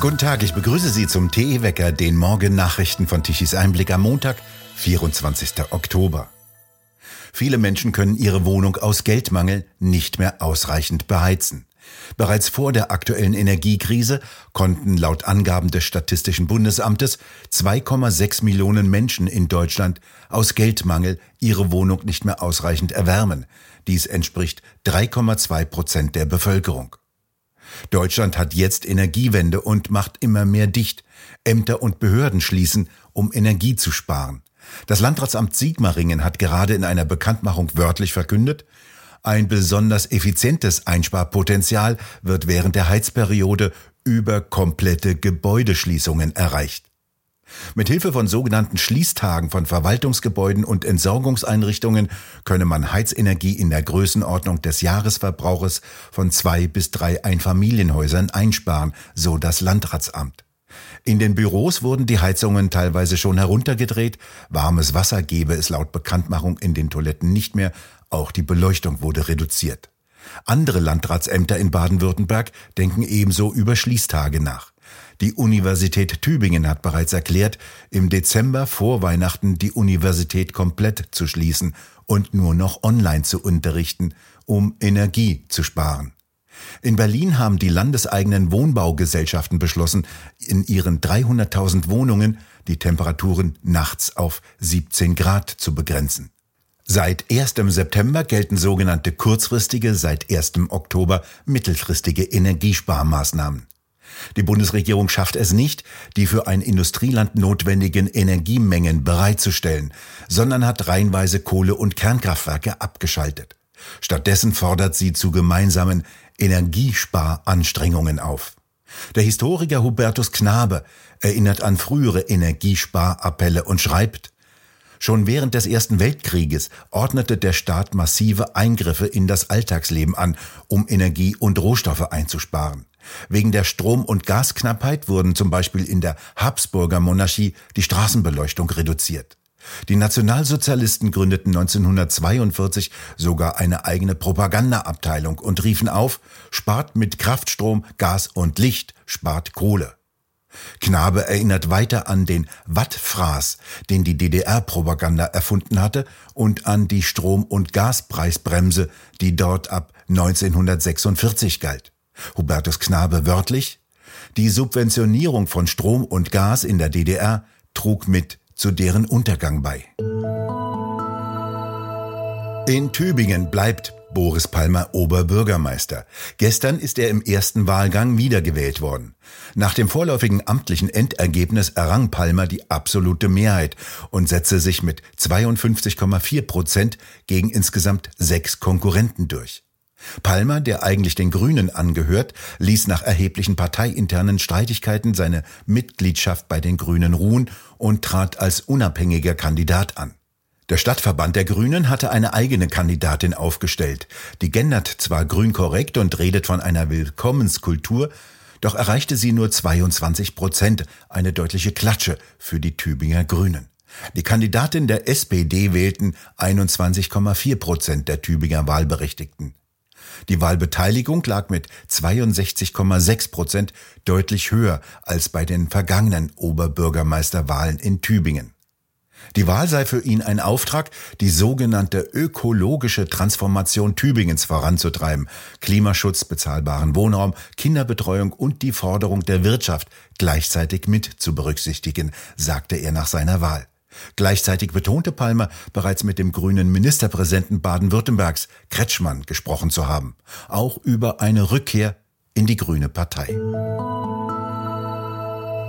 Guten Tag, ich begrüße Sie zum TE Wecker, den Morgen-Nachrichten von Tichys Einblick am Montag, 24. Oktober. Viele Menschen können ihre Wohnung aus Geldmangel nicht mehr ausreichend beheizen. Bereits vor der aktuellen Energiekrise konnten laut Angaben des Statistischen Bundesamtes 2,6 Millionen Menschen in Deutschland aus Geldmangel ihre Wohnung nicht mehr ausreichend erwärmen. Dies entspricht 3,2 Prozent der Bevölkerung. Deutschland hat jetzt Energiewende und macht immer mehr dicht. Ämter und Behörden schließen, um Energie zu sparen. Das Landratsamt Sigmaringen hat gerade in einer Bekanntmachung wörtlich verkündet, ein besonders effizientes Einsparpotenzial wird während der Heizperiode über komplette Gebäudeschließungen erreicht. Mit Hilfe von sogenannten Schließtagen von Verwaltungsgebäuden und Entsorgungseinrichtungen könne man Heizenergie in der Größenordnung des Jahresverbrauches von zwei bis drei Einfamilienhäusern einsparen, so das Landratsamt. In den Büros wurden die Heizungen teilweise schon heruntergedreht, warmes Wasser gebe es laut Bekanntmachung in den Toiletten nicht mehr, auch die Beleuchtung wurde reduziert. Andere Landratsämter in Baden-Württemberg denken ebenso über Schließtage nach. Die Universität Tübingen hat bereits erklärt, im Dezember vor Weihnachten die Universität komplett zu schließen und nur noch online zu unterrichten, um Energie zu sparen. In Berlin haben die landeseigenen Wohnbaugesellschaften beschlossen, in ihren 300.000 Wohnungen die Temperaturen nachts auf 17 Grad zu begrenzen. Seit 1. September gelten sogenannte kurzfristige, seit 1. Oktober mittelfristige Energiesparmaßnahmen. Die Bundesregierung schafft es nicht, die für ein Industrieland notwendigen Energiemengen bereitzustellen, sondern hat reihenweise Kohle- und Kernkraftwerke abgeschaltet. Stattdessen fordert sie zu gemeinsamen Energiesparanstrengungen auf. Der Historiker Hubertus Knabe erinnert an frühere Energiesparappelle und schreibt, Schon während des Ersten Weltkrieges ordnete der Staat massive Eingriffe in das Alltagsleben an, um Energie und Rohstoffe einzusparen. Wegen der Strom- und Gasknappheit wurden zum Beispiel in der Habsburger Monarchie die Straßenbeleuchtung reduziert. Die Nationalsozialisten gründeten 1942 sogar eine eigene Propagandaabteilung und riefen auf, spart mit Kraftstrom, Gas und Licht, spart Kohle. Knabe erinnert weiter an den Wattfraß, den die DDR-Propaganda erfunden hatte, und an die Strom- und Gaspreisbremse, die dort ab 1946 galt. Hubertus Knabe wörtlich, die Subventionierung von Strom und Gas in der DDR trug mit zu deren Untergang bei. In Tübingen bleibt Boris Palmer Oberbürgermeister. Gestern ist er im ersten Wahlgang wiedergewählt worden. Nach dem vorläufigen amtlichen Endergebnis errang Palmer die absolute Mehrheit und setzte sich mit 52,4 Prozent gegen insgesamt sechs Konkurrenten durch. Palmer, der eigentlich den Grünen angehört, ließ nach erheblichen parteiinternen Streitigkeiten seine Mitgliedschaft bei den Grünen ruhen und trat als unabhängiger Kandidat an. Der Stadtverband der Grünen hatte eine eigene Kandidatin aufgestellt. Die gendert zwar grün korrekt und redet von einer Willkommenskultur, doch erreichte sie nur 22 Prozent, eine deutliche Klatsche für die Tübinger Grünen. Die Kandidatin der SPD wählten 21,4 Prozent der Tübinger Wahlberechtigten. Die Wahlbeteiligung lag mit 62,6 Prozent deutlich höher als bei den vergangenen Oberbürgermeisterwahlen in Tübingen. Die Wahl sei für ihn ein Auftrag, die sogenannte ökologische Transformation Tübingens voranzutreiben, Klimaschutz, bezahlbaren Wohnraum, Kinderbetreuung und die Forderung der Wirtschaft gleichzeitig mit zu berücksichtigen, sagte er nach seiner Wahl. Gleichzeitig betonte Palmer, bereits mit dem grünen Ministerpräsidenten Baden-Württembergs, Kretschmann, gesprochen zu haben. Auch über eine Rückkehr in die Grüne Partei.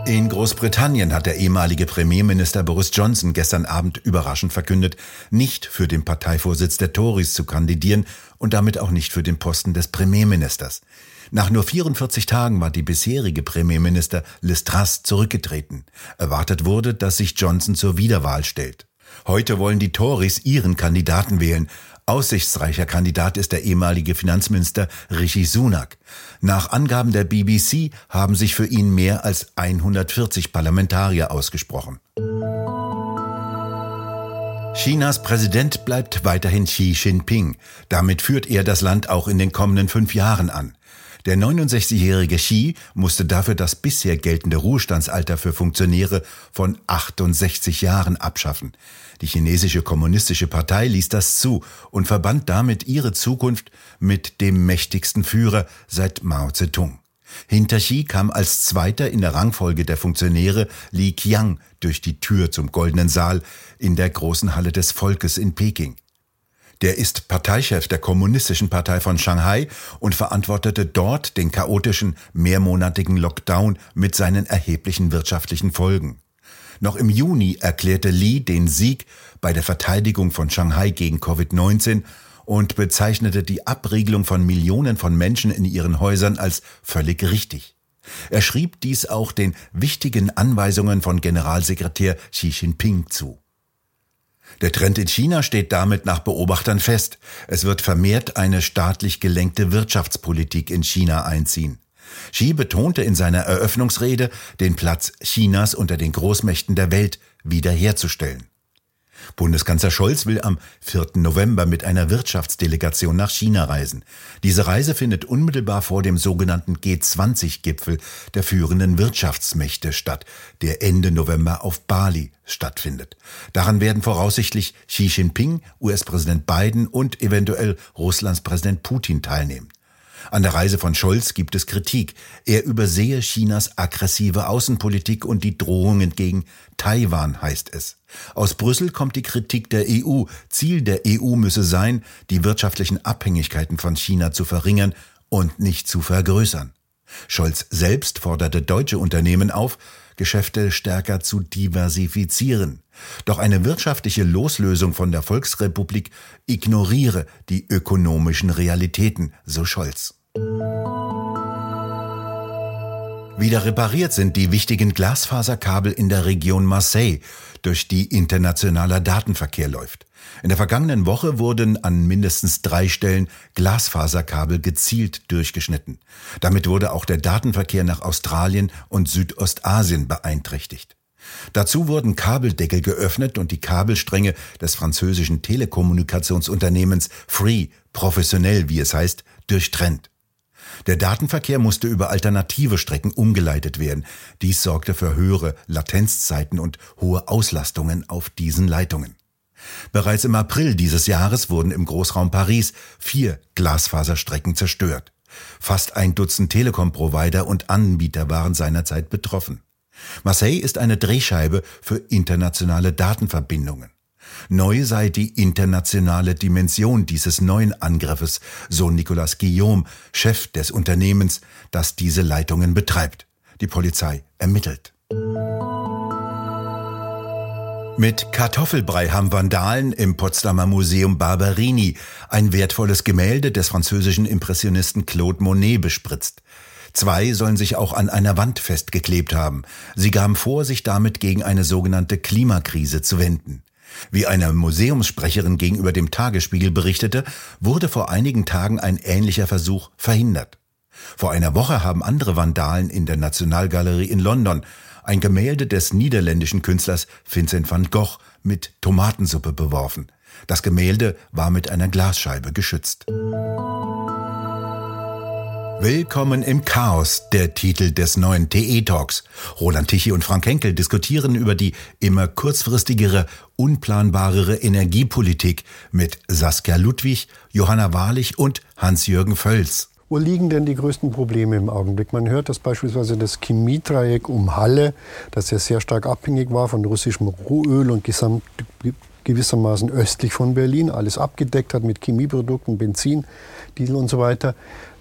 In Großbritannien hat der ehemalige Premierminister Boris Johnson gestern Abend überraschend verkündet, nicht für den Parteivorsitz der Tories zu kandidieren und damit auch nicht für den Posten des Premierministers. Nach nur 44 Tagen war die bisherige Premierminister Liz zurückgetreten. Erwartet wurde, dass sich Johnson zur Wiederwahl stellt. Heute wollen die Tories ihren Kandidaten wählen. Aussichtsreicher Kandidat ist der ehemalige Finanzminister Rishi Sunak. Nach Angaben der BBC haben sich für ihn mehr als 140 Parlamentarier ausgesprochen. Chinas Präsident bleibt weiterhin Xi Jinping. Damit führt er das Land auch in den kommenden fünf Jahren an. Der 69-jährige Xi musste dafür das bisher geltende Ruhestandsalter für Funktionäre von 68 Jahren abschaffen. Die chinesische kommunistische Partei ließ das zu und verband damit ihre Zukunft mit dem mächtigsten Führer seit Mao Zedong. Hinter Xi kam als Zweiter in der Rangfolge der Funktionäre Li Qiang durch die Tür zum Goldenen Saal in der großen Halle des Volkes in Peking. Der ist Parteichef der Kommunistischen Partei von Shanghai und verantwortete dort den chaotischen mehrmonatigen Lockdown mit seinen erheblichen wirtschaftlichen Folgen. Noch im Juni erklärte Li den Sieg bei der Verteidigung von Shanghai gegen Covid-19 und bezeichnete die Abriegelung von Millionen von Menschen in ihren Häusern als völlig richtig. Er schrieb dies auch den wichtigen Anweisungen von Generalsekretär Xi Jinping zu. Der Trend in China steht damit nach Beobachtern fest. Es wird vermehrt eine staatlich gelenkte Wirtschaftspolitik in China einziehen. Xi betonte in seiner Eröffnungsrede, den Platz Chinas unter den Großmächten der Welt wiederherzustellen. Bundeskanzler Scholz will am 4. November mit einer Wirtschaftsdelegation nach China reisen. Diese Reise findet unmittelbar vor dem sogenannten G20-Gipfel der führenden Wirtschaftsmächte statt, der Ende November auf Bali stattfindet. Daran werden voraussichtlich Xi Jinping, US-Präsident Biden und eventuell Russlands Präsident Putin teilnehmen. An der Reise von Scholz gibt es Kritik. Er übersehe Chinas aggressive Außenpolitik und die Drohungen gegen Taiwan, heißt es. Aus Brüssel kommt die Kritik der EU. Ziel der EU müsse sein, die wirtschaftlichen Abhängigkeiten von China zu verringern und nicht zu vergrößern. Scholz selbst forderte deutsche Unternehmen auf, Geschäfte stärker zu diversifizieren. Doch eine wirtschaftliche Loslösung von der Volksrepublik ignoriere die ökonomischen Realitäten, so Scholz. Wieder repariert sind die wichtigen Glasfaserkabel in der Region Marseille, durch die internationaler Datenverkehr läuft. In der vergangenen Woche wurden an mindestens drei Stellen Glasfaserkabel gezielt durchgeschnitten. Damit wurde auch der Datenverkehr nach Australien und Südostasien beeinträchtigt. Dazu wurden Kabeldeckel geöffnet und die Kabelstränge des französischen Telekommunikationsunternehmens Free, professionell wie es heißt, durchtrennt. Der Datenverkehr musste über alternative Strecken umgeleitet werden. Dies sorgte für höhere Latenzzeiten und hohe Auslastungen auf diesen Leitungen. Bereits im April dieses Jahres wurden im Großraum Paris vier Glasfaserstrecken zerstört. Fast ein Dutzend Telekom-Provider und Anbieter waren seinerzeit betroffen. Marseille ist eine Drehscheibe für internationale Datenverbindungen. Neu sei die internationale Dimension dieses neuen Angriffes, so Nicolas Guillaume, Chef des Unternehmens, das diese Leitungen betreibt. Die Polizei ermittelt. Mit Kartoffelbrei haben Vandalen im Potsdamer Museum Barberini ein wertvolles Gemälde des französischen Impressionisten Claude Monet bespritzt. Zwei sollen sich auch an einer Wand festgeklebt haben. Sie gaben vor, sich damit gegen eine sogenannte Klimakrise zu wenden. Wie eine Museumssprecherin gegenüber dem Tagesspiegel berichtete, wurde vor einigen Tagen ein ähnlicher Versuch verhindert. Vor einer Woche haben andere Vandalen in der Nationalgalerie in London ein Gemälde des niederländischen Künstlers Vincent van Gogh mit Tomatensuppe beworfen. Das Gemälde war mit einer Glasscheibe geschützt. Willkommen im Chaos, der Titel des neuen TE-Talks. Roland Tichy und Frank Henkel diskutieren über die immer kurzfristigere, unplanbarere Energiepolitik mit Saskia Ludwig, Johanna Wahrlich und Hans-Jürgen Völz. Wo liegen denn die größten Probleme im Augenblick? Man hört, dass beispielsweise das Chemiedreieck um Halle, das ja sehr stark abhängig war von russischem Rohöl und gesamt gewissermaßen östlich von Berlin, alles abgedeckt hat mit Chemieprodukten, Benzin, Diesel und so weiter,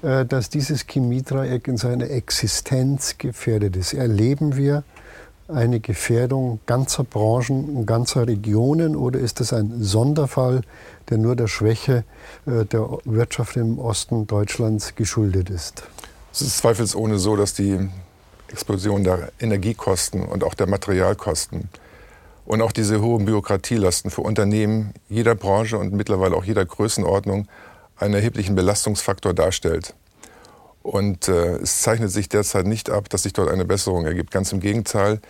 äh, dass dieses Chemiedreieck in seiner Existenz gefährdet ist. Erleben wir eine Gefährdung ganzer Branchen und ganzer Regionen oder ist das ein Sonderfall, der nur der Schwäche äh, der Wirtschaft im Osten Deutschlands geschuldet ist? Es ist zweifelsohne so, dass die Explosion der Energiekosten und auch der Materialkosten und auch diese hohen Bürokratielasten für Unternehmen jeder Branche und mittlerweile auch jeder Größenordnung einen erheblichen Belastungsfaktor darstellt. Und äh, es zeichnet sich derzeit nicht ab, dass sich dort eine Besserung ergibt. Ganz im Gegenteil,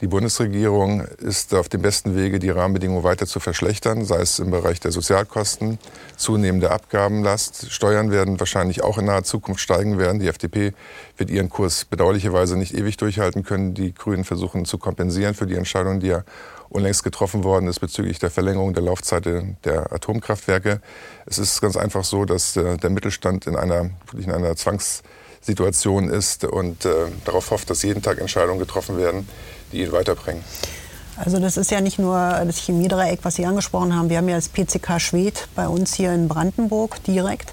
Die Bundesregierung ist auf dem besten Wege, die Rahmenbedingungen weiter zu verschlechtern, sei es im Bereich der Sozialkosten, zunehmende Abgabenlast. Steuern werden wahrscheinlich auch in naher Zukunft steigen werden. Die FDP wird ihren Kurs bedauerlicherweise nicht ewig durchhalten können. Die Grünen versuchen zu kompensieren für die Entscheidung, die ja unlängst getroffen worden ist bezüglich der Verlängerung der Laufzeit der Atomkraftwerke. Es ist ganz einfach so, dass äh, der Mittelstand in einer, in einer Zwangssituation ist und äh, darauf hofft, dass jeden Tag Entscheidungen getroffen werden, die ihn weiterbringen? Also das ist ja nicht nur das Chemiedreieck, was Sie angesprochen haben. Wir haben ja das PCK Schwed bei uns hier in Brandenburg direkt.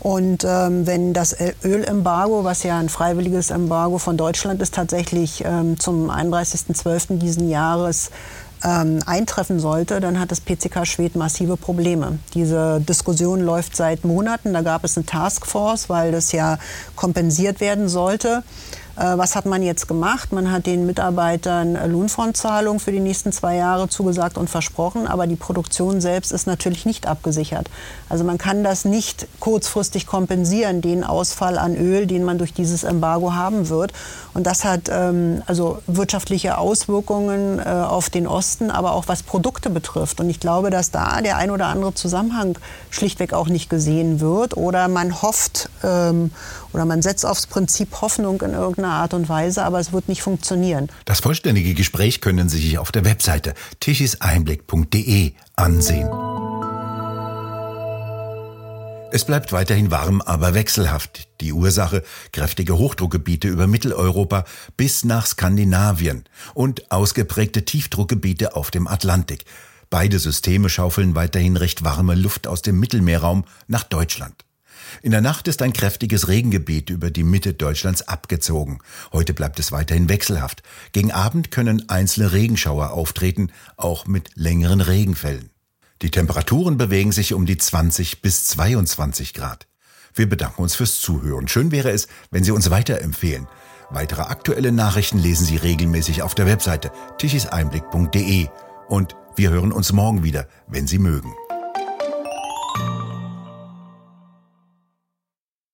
Und ähm, wenn das Ölembargo, was ja ein freiwilliges Embargo von Deutschland ist, tatsächlich ähm, zum 31.12. diesen Jahres ähm, eintreffen sollte, dann hat das PCK Schwed massive Probleme. Diese Diskussion läuft seit Monaten. Da gab es eine Taskforce, weil das ja kompensiert werden sollte. Äh, was hat man jetzt gemacht? Man hat den Mitarbeitern Lohnfortzahlung für die nächsten zwei Jahre zugesagt und versprochen, aber die Produktion selbst ist natürlich nicht abgesichert. Also man kann das nicht kurzfristig kompensieren, den Ausfall an Öl, den man durch dieses Embargo haben wird. Und das hat ähm, also wirtschaftliche Auswirkungen äh, auf den Osten, aber auch was Produkte betrifft. Und ich glaube, dass da der ein oder andere Zusammenhang schlichtweg auch nicht gesehen wird oder man hofft ähm, oder man setzt aufs Prinzip Hoffnung in irgendeiner Art und Weise, aber es wird nicht funktionieren. Das vollständige Gespräch können Sie sich auf der Webseite tischiseinblick.de ansehen. Es bleibt weiterhin warm, aber wechselhaft. Die Ursache kräftige Hochdruckgebiete über Mitteleuropa bis nach Skandinavien und ausgeprägte Tiefdruckgebiete auf dem Atlantik. Beide Systeme schaufeln weiterhin recht warme Luft aus dem Mittelmeerraum nach Deutschland. In der Nacht ist ein kräftiges Regengebiet über die Mitte Deutschlands abgezogen. Heute bleibt es weiterhin wechselhaft. Gegen Abend können einzelne Regenschauer auftreten, auch mit längeren Regenfällen. Die Temperaturen bewegen sich um die 20 bis 22 Grad. Wir bedanken uns fürs Zuhören. Schön wäre es, wenn Sie uns weiterempfehlen. Weitere aktuelle Nachrichten lesen Sie regelmäßig auf der Webseite tichiseinblick.de und wir hören uns morgen wieder, wenn Sie mögen.